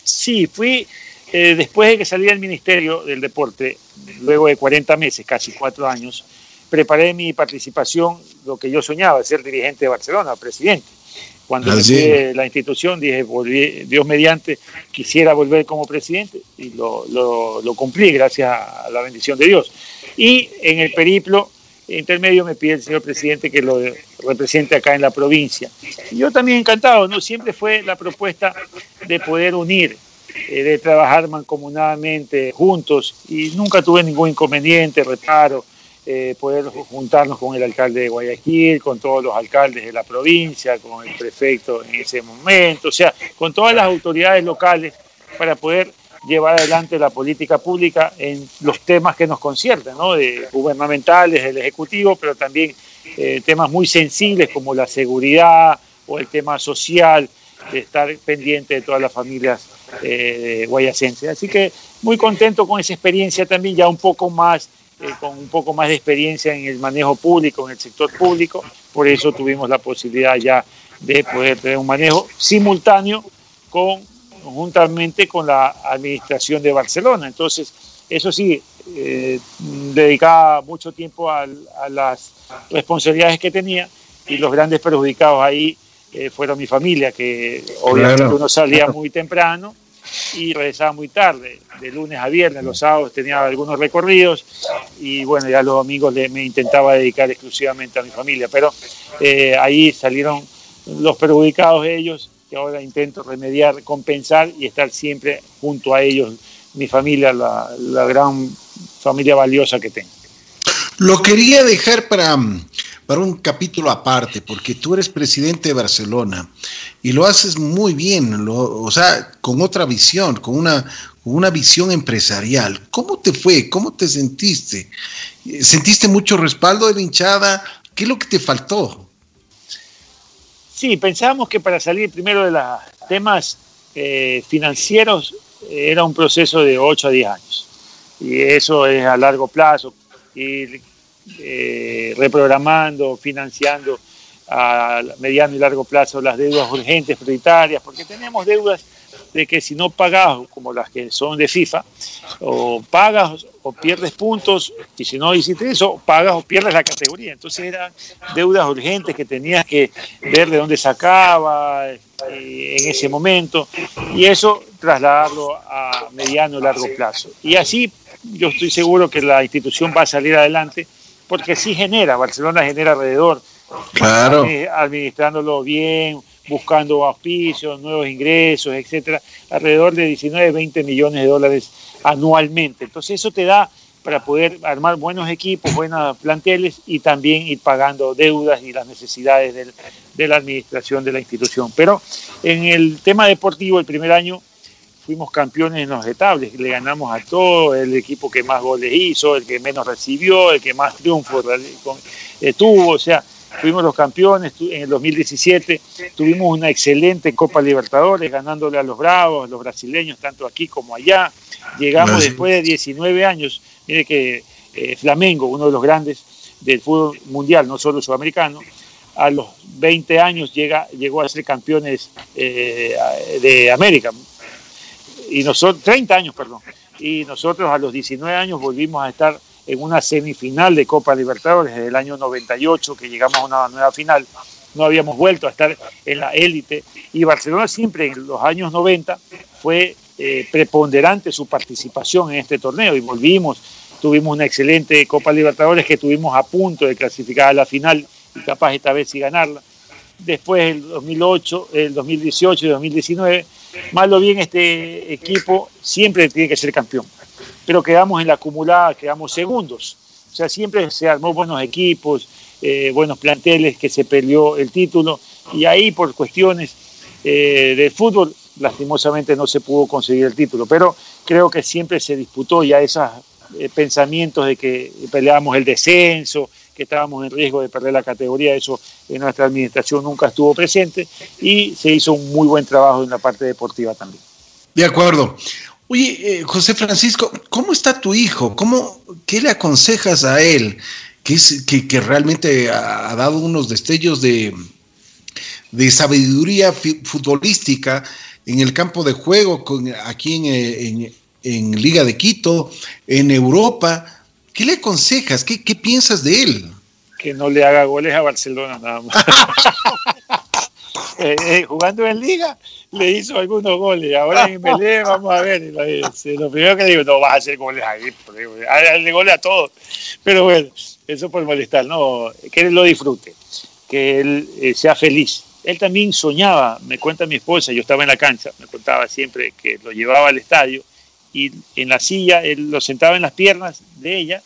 Speaker 3: Sí, fui después de que salí del Ministerio del Deporte, luego de 40 meses, casi cuatro años, preparé mi participación, lo que yo soñaba, ser dirigente de Barcelona, presidente. Cuando llegué la institución dije, Dios mediante, quisiera volver como presidente y lo, lo, cumplí gracias a la bendición de Dios. Y en el periplo intermedio me pide el señor presidente que lo represente acá en la provincia. Y yo también encantado, ¿no? Siempre fue la propuesta de poder unir, eh, de trabajar mancomunadamente juntos y nunca tuve ningún inconveniente, reparo eh, poder juntarnos con el alcalde de Guayaquil, con todos los alcaldes de la provincia, con el prefecto en ese momento, o sea, con todas las autoridades locales para poder llevar adelante la política pública en los temas que nos concierten, ¿no? de gubernamentales, del Ejecutivo, pero también eh, temas muy sensibles como la seguridad o el tema social, de estar pendiente de todas las familias eh, guayacenses. Así que muy contento con esa experiencia también, ya un poco más eh, con un poco más de experiencia en el manejo público, en el sector público, por eso tuvimos la posibilidad ya de poder tener un manejo simultáneo con, conjuntamente con la administración de Barcelona. Entonces, eso sí, eh, dedicaba mucho tiempo a, las responsabilidades que tenía y los grandes perjudicados ahí eh, fueron mi familia, que obviamente uno salía muy temprano y regresaba muy tarde, de lunes a viernes, los sábados tenía algunos recorridos y bueno, ya los domingos me intentaba dedicar exclusivamente a mi familia, pero eh, ahí salieron los perjudicados ellos, que ahora intento remediar, compensar y estar siempre junto a ellos, mi familia, la, la gran familia valiosa que tengo.
Speaker 2: Lo quería dejar para para un capítulo aparte, porque tú eres presidente de Barcelona y lo haces muy bien, o sea, con otra visión, con una, una visión empresarial. ¿Cómo te fue? ¿Cómo te sentiste? ¿Sentiste mucho respaldo de la hinchada? ¿Qué es lo que te faltó?
Speaker 3: Sí, pensábamos que para salir primero de los temas eh, financieros era un proceso de 8 a 10 años. Y eso es a largo plazo, ir eh, reprogramando, financiando a mediano y largo plazo las deudas urgentes, prioritarias, porque tenemos deudas de que si no pagas, como las que son de FIFA, o pagas o pierdes puntos, y si no hiciste eso, pagas o pierdes la categoría. Entonces eran deudas urgentes que tenías que ver de dónde sacaba eh, en ese momento, y eso trasladarlo a mediano y largo plazo. Y así yo estoy seguro que la institución va a salir adelante, porque sí genera, Barcelona genera alrededor,
Speaker 2: claro.
Speaker 3: administrándolo bien, buscando auspicios, nuevos ingresos, etcétera, alrededor de 19, 20 millones de dólares anualmente. Entonces eso te da para poder armar buenos equipos, buenos planteles y también ir pagando deudas y las necesidades de la administración de la institución. Pero en el tema deportivo, el primer año fuimos campeones en los etables, le ganamos a todo, el equipo que más goles hizo, el que menos recibió, el que más triunfos eh, tuvo, o sea, fuimos los campeones en el 2017, tuvimos una excelente Copa Libertadores, ganándole a los Bravos, a los brasileños, tanto aquí como allá. Llegamos después de 19 años, mire que eh, Flamengo, uno de los grandes del fútbol mundial, no solo sudamericano, a los 20 años llega, llegó a ser campeones eh, de América. Y nosotros, 30 años, perdón. Y nosotros a los 19 años volvimos a estar en una semifinal de Copa Libertadores desde el año 98 que llegamos a una nueva final. No habíamos vuelto a estar en la élite y Barcelona siempre en los años 90 fue eh, preponderante su participación en este torneo y volvimos, tuvimos una excelente Copa Libertadores que tuvimos a punto de clasificar a la final y capaz esta vez sí ganarla. Después el 2008, el 2018 y 2019, más o bien este equipo siempre tiene que ser campeón. Pero quedamos en la acumulada, quedamos segundos. O sea, siempre se armó buenos equipos, eh, buenos planteles que se perdió el título. Y ahí por cuestiones eh, de fútbol lastimosamente no se pudo conseguir el título, pero creo que siempre se disputó ya esos eh, pensamientos de que peleábamos el descenso, que estábamos en riesgo de perder la categoría, eso en nuestra administración nunca estuvo presente y se hizo un muy buen trabajo en la parte deportiva también.
Speaker 2: De acuerdo. Oye, eh, José Francisco, ¿cómo está tu hijo? ¿Cómo, ¿Qué le aconsejas a él? Que, es, que, realmente ha, dado unos destellos de, de sabiduría futbolística en el campo de juego, con, aquí en, en, Liga de Quito, en Europa. ¿Qué le aconsejas? ¿Qué, ¿Qué piensas de él?
Speaker 3: Que no le haga goles a Barcelona nada más. [LAUGHS] Eh, eh, jugando en liga le hizo algunos goles. Ahora en Melé vamos a ver. Lo primero que digo, no vas a hacer goles ahí. Hazle goles a todos. Pero bueno, eso por molestar. No, que él lo disfrute. Que él eh, sea feliz. Él también soñaba, me cuenta mi esposa, yo estaba en la cancha, me contaba siempre que lo llevaba al estadio y en la silla él lo sentaba en las piernas de ella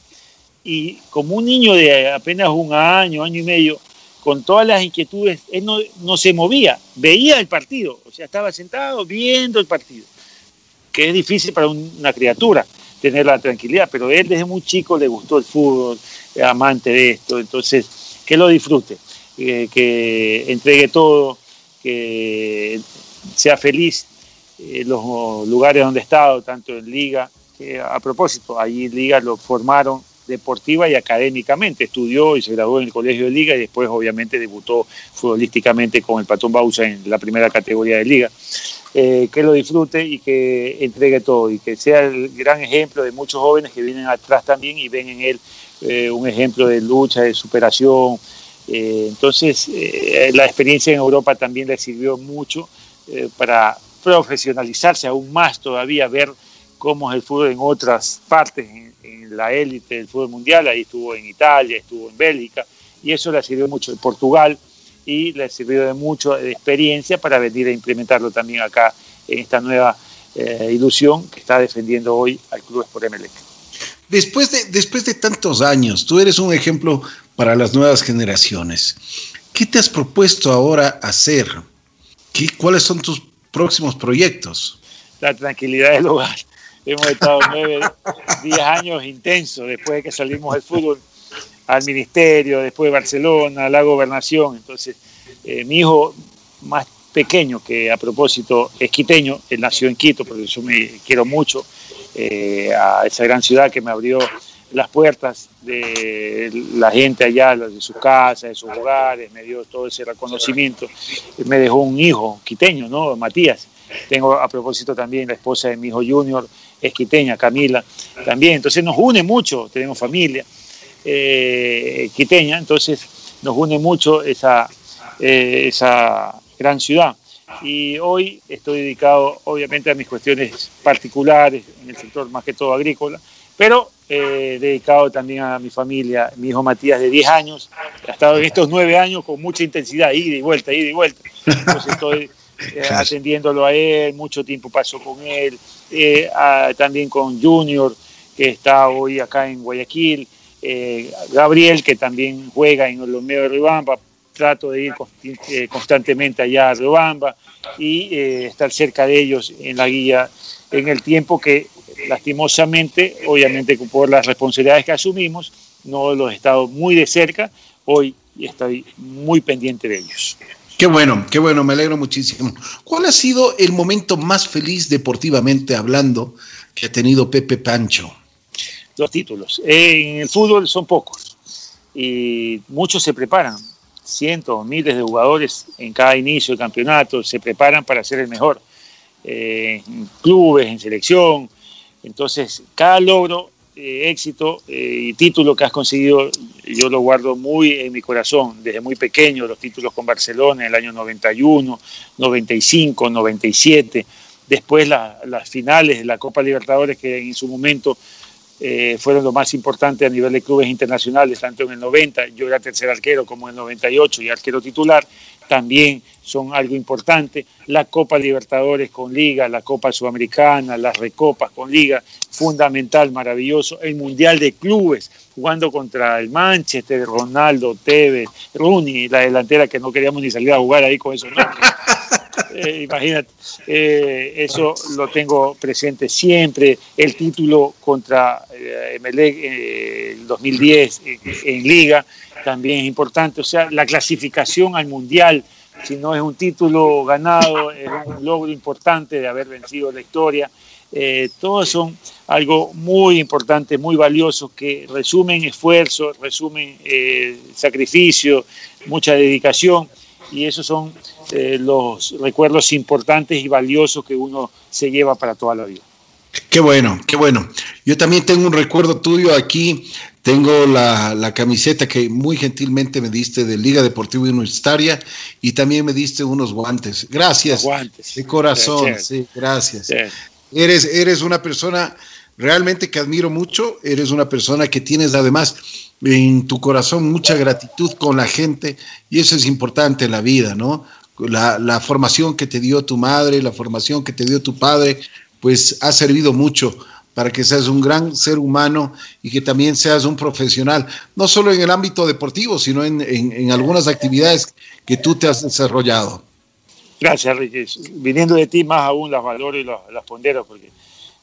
Speaker 3: y como un niño de apenas un año, año y medio, con todas las inquietudes, él no, se movía, veía el partido, o sea, estaba sentado viendo el partido, que es difícil para una criatura tener la tranquilidad, pero él desde muy chico le gustó el fútbol, amante de esto, entonces que lo disfrute, eh, que entregue todo, que sea feliz en los lugares donde ha estado, tanto en liga, que a propósito, allí liga lo formaron deportiva y académicamente. Estudió y se graduó en el Colegio de Liga y después obviamente debutó futbolísticamente con el Patrón Bausa en la primera categoría de Liga. Eh, que lo disfrute y que entregue todo y que sea el gran ejemplo de muchos jóvenes que vienen atrás también y ven en él eh, un ejemplo de lucha, de superación. Eh, entonces, la experiencia en Europa también le sirvió mucho para profesionalizarse aún más todavía, ver cómo es el fútbol en otras partes, en, la élite del fútbol mundial, ahí estuvo en Italia, estuvo en Bélgica, y eso le sirvió mucho en Portugal y le sirvió de mucho de experiencia para venir a implementarlo también acá en esta nueva eh, ilusión que está defendiendo hoy al Club Sport Emelec.
Speaker 2: Después de, después de tantos años, tú eres un ejemplo para las nuevas generaciones. ¿Qué te has propuesto ahora hacer? ¿Qué, ¿Cuáles son tus próximos proyectos?
Speaker 3: La tranquilidad del hogar hemos estado nueve, [LAUGHS] diez años intensos después de que salimos del fútbol al ministerio, después de Barcelona, a la gobernación. Entonces, mi hijo más pequeño, que a propósito es quiteño, él nació en Quito, por eso me quiero mucho a esa gran ciudad que me abrió las puertas de la gente allá, de sus casas, de sus hogares, me dio todo ese reconocimiento. Me dejó un hijo quiteño, ¿no? Matías. Tengo a propósito también la esposa de mi hijo Junior, es quiteña, Camila, también. Entonces nos une mucho, tenemos familia eh, quiteña, entonces nos une mucho esa, eh, esa gran ciudad. Y hoy estoy dedicado obviamente a mis cuestiones particulares en el sector más que todo agrícola, pero eh, dedicado también a mi familia, mi hijo Matías de 10 años, ha estado en estos 9 años con mucha intensidad, ida y vuelta, ida y vuelta. Entonces estoy eh, [LAUGHS] atendiéndolo a él, mucho tiempo paso con él, eh, también con Junior, que está hoy acá en Guayaquil, Gabriel, que también juega en Olomeo de Ribamba, trato de ir constantemente allá a Ribamba y estar cerca de ellos en la guía en el tiempo que lastimosamente, obviamente por las responsabilidades que asumimos, no los he estado muy de cerca, hoy estoy muy pendiente de ellos.
Speaker 2: Qué bueno, qué bueno, me alegro muchísimo. ¿Cuál ha sido el momento más feliz deportivamente hablando que ha tenido Pepe Pancho?
Speaker 3: Los títulos. En el fútbol son pocos y muchos se preparan, cientos, miles de jugadores en cada inicio de campeonato se preparan para ser el mejor. Eh, en clubes, en selección, entonces, cada logro, eh, éxito eh, y título que has conseguido, yo lo guardo muy en mi corazón, desde muy pequeño, los títulos con Barcelona en el año 91, 95, 97, después las finales de la Copa Libertadores que en su momento eh, fueron lo más importante a nivel de clubes internacionales, tanto en el 90, yo era tercer arquero, como en el 98 y arquero titular, también son algo importante. La Copa Libertadores con Liga, la Copa Sudamericana, las Recopas con Liga, fundamental, maravilloso. El Mundial de Clubes, jugando contra el Manchester, Ronaldo, Tevez, Rooney, la delantera que no queríamos ni salir a jugar ahí con esos nombres. [LAUGHS] Eh, imagínate, eh, eso lo tengo presente siempre. El título contra eh, Emelec el 2010 en Liga también es importante. O sea, la clasificación al Mundial, si no es un título ganado, es un logro importante de haber vencido la historia. todos son algo muy importante, muy valioso, que resumen esfuerzo, resumen sacrificio, mucha dedicación y esos son eh, los recuerdos importantes y valiosos que uno se lleva para toda la vida.
Speaker 2: Qué bueno, qué bueno. Yo también tengo un recuerdo tuyo aquí. Tengo la, camiseta que muy gentilmente me diste de Liga Deportiva Universitaria y también me diste unos guantes. Gracias. guantes. De corazón, sí, gracias. Eres, eres una persona realmente que admiro mucho. Eres una persona que tienes además en tu corazón mucha gratitud con la gente y eso es importante en la vida, ¿no? La, formación que te dio tu madre, la formación que te dio tu padre, pues ha servido mucho para que seas un gran ser humano y que también seas un profesional, no solo en el ámbito deportivo, sino en, algunas actividades que tú te has desarrollado.
Speaker 3: Gracias, Ricky. Viniendo de ti, más aún las valoro y las pondero, porque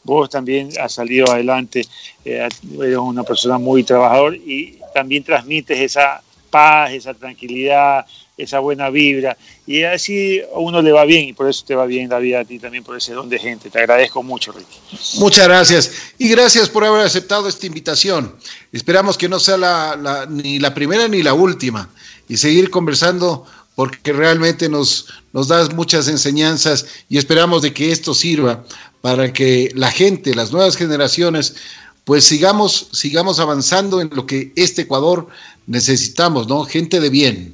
Speaker 3: vos también has salido adelante, eh, eres una persona muy trabajador y también transmites esa paz, esa tranquilidad, esa buena vibra. Y así a uno le va bien y por eso te va bien la vida a ti también, por ese don de gente. Te agradezco mucho, Ricky.
Speaker 2: Muchas gracias. Y gracias por haber aceptado esta invitación. Esperamos que no sea ni la primera ni la última y seguir conversando porque realmente nos, nos das muchas enseñanzas y esperamos de que esto sirva para que la gente, las nuevas generaciones, pues sigamos, sigamos avanzando en lo que este Ecuador necesitamos, ¿no? Gente de bien.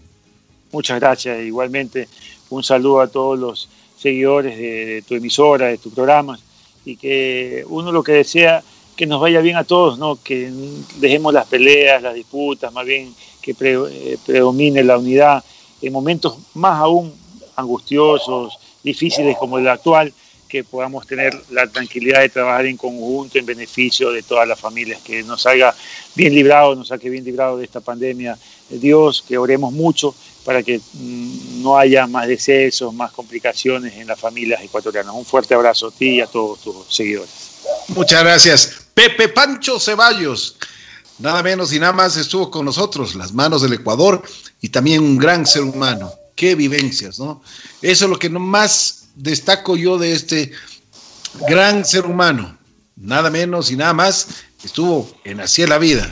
Speaker 3: Muchas gracias, igualmente un saludo a todos los seguidores de, tu emisora, de tu programa, y que uno lo que desea que nos vaya bien a todos, ¿no? Que dejemos las peleas, las disputas, más bien que eh, predomine la unidad en momentos más aún angustiosos, difíciles como el actual, que podamos tener la tranquilidad de trabajar en conjunto en beneficio de todas las familias, que nos salga bien librado, nos saque bien librado de esta pandemia. Dios, que oremos mucho para que mm, no haya más decesos, más complicaciones en las familias ecuatorianas. Un fuerte abrazo a ti y a todos tus seguidores.
Speaker 2: Muchas gracias. Pepe Pancho Ceballos, nada menos y nada más estuvo con nosotros, las manos del Ecuador y también un gran ser humano. qué vivencias, ¿no? Eso es lo que más destaco yo de este gran ser humano, nada menos y nada más, estuvo en Así la Vida.